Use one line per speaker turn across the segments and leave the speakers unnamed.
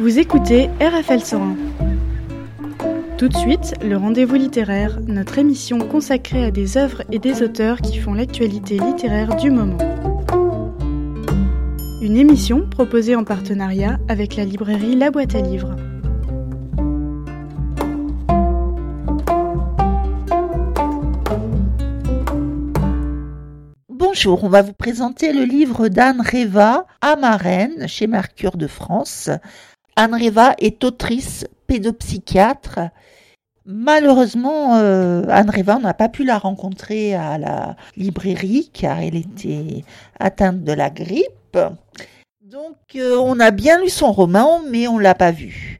Vous écoutez RFL 101. Tout de suite, le rendez-vous littéraire, notre émission consacrée à des œuvres et des auteurs qui font l'actualité littéraire du moment. Une émission proposée en partenariat avec la librairie La Boîte à Livres.
Bonjour, on va vous présenter le livre d'Anne Reva, Amarène, chez Mercure de France. Anne Reva est autrice pédopsychiatre. Malheureusement, euh, Anne Reva, n'a pas pu la rencontrer à la librairie car elle était atteinte de la grippe. Donc, euh, on a bien lu son roman, mais on l'a pas vu.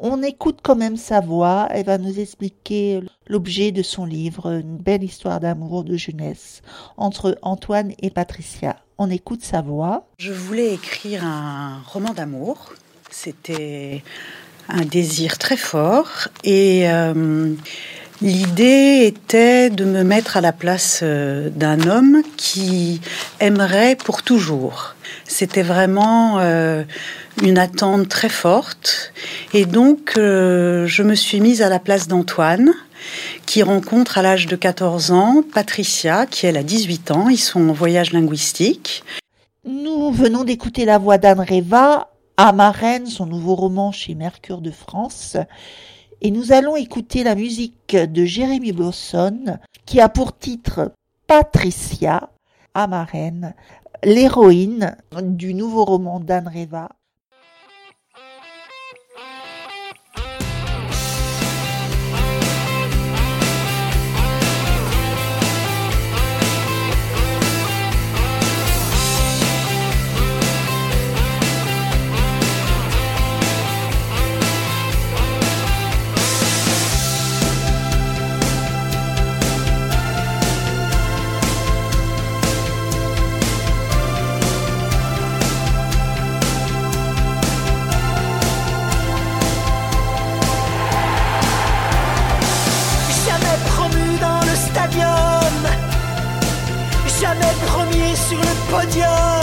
On écoute quand même sa voix. Elle va nous expliquer l'objet de son livre, une belle histoire d'amour de jeunesse entre Antoine et Patricia. On écoute sa voix.
Je voulais écrire un roman d'amour. C'était un désir très fort et euh, l'idée était de me mettre à la place euh, d'un homme qui aimerait pour toujours. C'était vraiment euh, une attente très forte. Et donc, euh, je me suis mise à la place d'Antoine, qui rencontre à l'âge de 14 ans Patricia, qui elle a 18 ans. Ils sont en voyage linguistique.
Nous venons d'écouter la voix d'Anne Reva à son nouveau roman chez Mercure de France. Et nous allons écouter la musique de Jérémy Bosson, qui a pour titre Patricia, à l'héroïne du nouveau roman d'Anne Reva.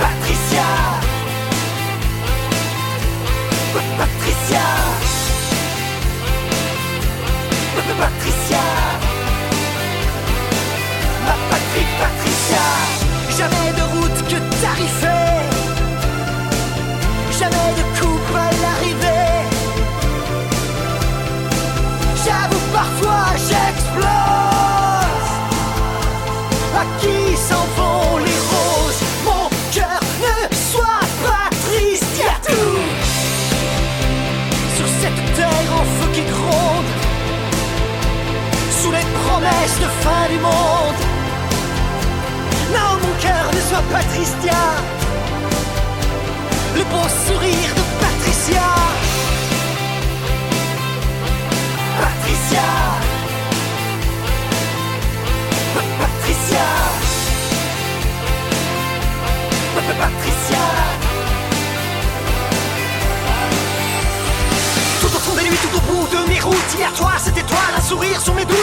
Patricia. monde. Non, mon cœur ne soit pas Tristia, le beau sourire de Patricia.
Patricia, Patricia, Patricia. Tout au fond des nuits, tout au bout de mes routes, hier toi, c'était toi, la sourire sur mes doigts.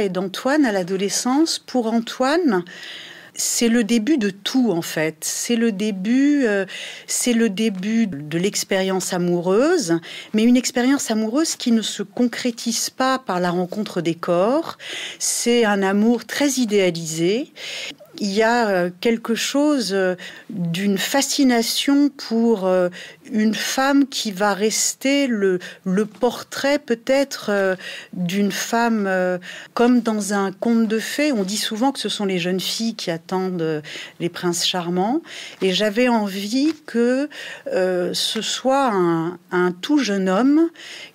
Et d'Antoine à l'adolescence, pour Antoine, c'est le début de tout en fait. C'est le début, euh, c'est le début de l'expérience amoureuse, mais une expérience amoureuse qui ne se concrétise pas par la rencontre des corps. C'est un amour très idéalisé il y a euh, quelque chose euh, d'une fascination pour euh, une femme qui va rester le, le portrait peut-être d'une femme comme dans un conte de fées. On dit souvent que ce sont les jeunes filles qui attendent les princes charmants. Et j'avais envie que ce soit un, un tout jeune homme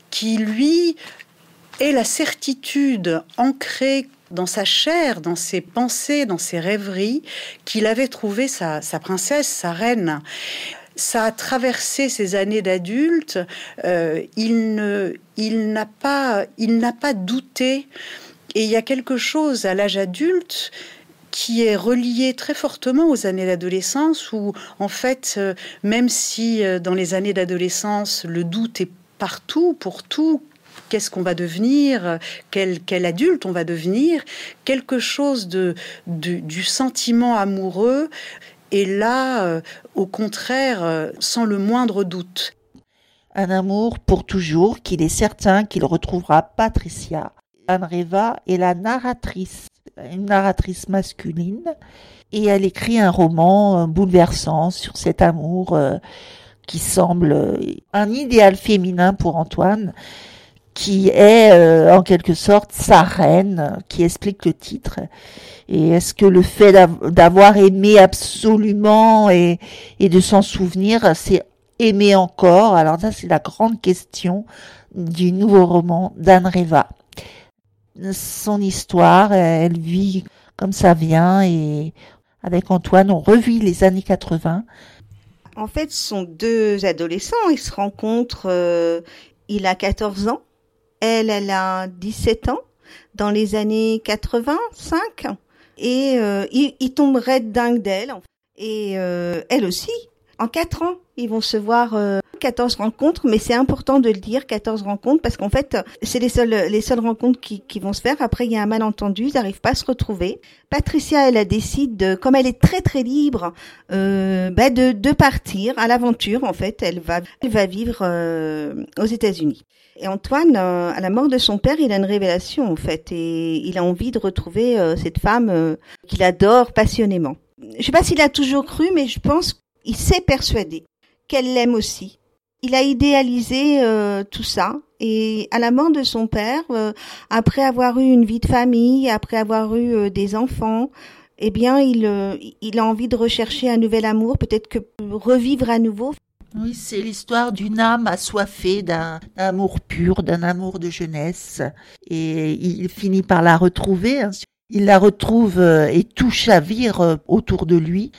qui, lui, ait la certitude ancrée dans sa chair, dans ses pensées, dans ses rêveries, qu'il avait trouvé sa, princesse, sa reine ça a traversé ses années d'adulte. Euh, il n'a pas, pas douté. Et il y a quelque chose à l'âge adulte qui est relié très fortement aux années d'adolescence, où en fait, euh, même si euh, dans les années d'adolescence le doute est partout, pour tout, qu'est-ce qu'on va devenir, quel, quel, adulte on va devenir, quelque chose de, du sentiment amoureux et là, euh, au contraire, euh, sans le moindre doute.
Un amour pour toujours, qu'il est certain qu'il retrouvera Patricia. Anne Reva est la narratrice, une narratrice masculine, et elle écrit un roman euh, bouleversant sur cet amour qui semble un idéal féminin pour Antoine qui est euh, en quelque sorte sa reine, qui explique le titre. Et est-ce que le fait d'avoir aimé absolument et, de s'en souvenir, c'est aimer encore? Alors ça, c'est la grande question du nouveau roman d'Anne Reva. Son histoire, elle vit comme ça vient et avec Antoine, on revit les années 80.
En fait, ce sont deux adolescents, ils se rencontrent, euh, il a 14 ans elle, elle a 17 ans dans les années 85 et euh, il, il, dingue d'elle. Et euh, elle aussi. En quatre ans, ils vont se voir euh, 14 rencontres, mais c'est important de le dire, 14 rencontres, parce qu'en fait, c'est les seules, les seules rencontres qui, vont se faire. Après, il y a un malentendu, ils n'arrivent pas à se retrouver. Patricia, elle, a décide, de, comme elle est très très libre, euh, bah de, de partir à l'aventure. En fait, elle va, elle va vivre euh, aux États-Unis. Et Antoine, euh, à la mort de son père, il a une révélation en fait, et il a envie de retrouver cette femme qu'il adore passionnément. Je sais pas s'il a toujours cru, mais je pense qu'il s'est persuadé qu'elle l'aime aussi. Il a idéalisé tout ça, et à la mort de son père, après avoir eu une vie de famille, après avoir eu des enfants, eh bien, il, il a envie de rechercher un nouvel amour, peut-être que revivre à nouveau.
Oui, c'est l'histoire d'une âme assoiffée d'un amour pur, d'un amour de jeunesse. Et il finit par la retrouver. Hein. Il la retrouve euh, et tout chavire euh, autour de lui.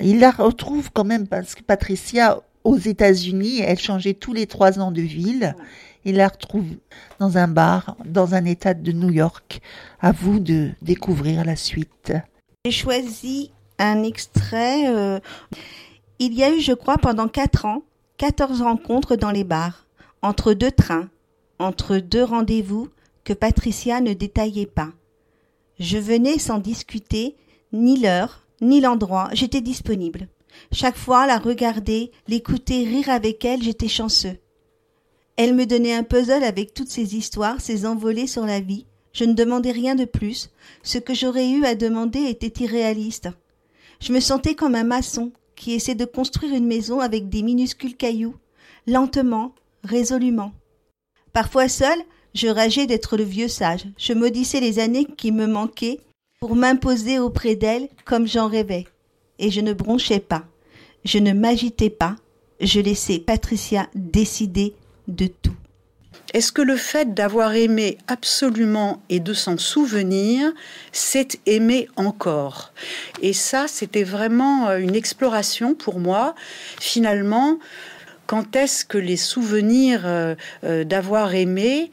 Il la retrouve quand même parce que Patricia, aux États-Unis, elle changeait tous les trois ans de ville. Il la retrouve dans un bar, dans un état de New York. À vous de découvrir la suite.
J'ai choisi un extrait. Euh, il y a eu, je crois, pendant quatre ans, quatorze rencontres dans les bars, entre deux trains, entre deux rendez-vous que Patricia ne détaillait pas. Je venais sans discuter ni l'heure, ni l'endroit, j'étais disponible. Chaque fois, la regarder, l'écouter, rire avec elle, j'étais chanceux. Elle me donnait un puzzle avec toutes ses histoires, ses envolées sur la vie. Je ne demandais rien de plus. Ce que j'aurais eu à demander était irréaliste. Je me sentais comme un maçon, qui essaie de construire une maison avec des minuscules cailloux, lentement, résolument. Parfois seul, je rageais d'être le vieux sage, je maudissais les années qui me manquaient pour m'imposer auprès d'elle comme j'en rêvais. Et je ne bronchais pas, je ne m'agitais pas, je laissais Patricia décider de tout.
Est-ce que le fait d'avoir aimé absolument et de s'en souvenir, c'est aimer encore? Et ça, c'était vraiment euh, une exploration pour moi. Finalement, quand est-ce que les souvenirs euh, euh, d'avoir aimé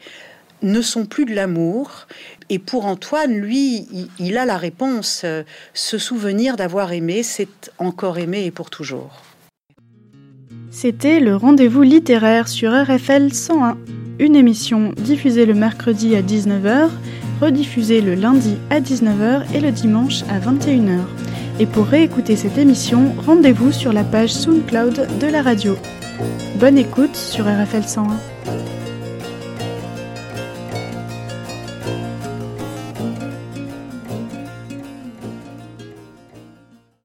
ne sont plus de l'amour et pour Antoine, lui, il, a la réponse. Ce souvenir d'avoir aimé, c'est encore aimé et pour toujours.
C'était le rendez-vous littéraire sur RFL 101 une émission diffusée le mercredi à 19h, rediffusée le lundi à 19h et le dimanche à 21h. Et pour réécouter cette émission, rendez-vous sur la page SoundCloud de la radio. Bonne écoute sur RFL 101.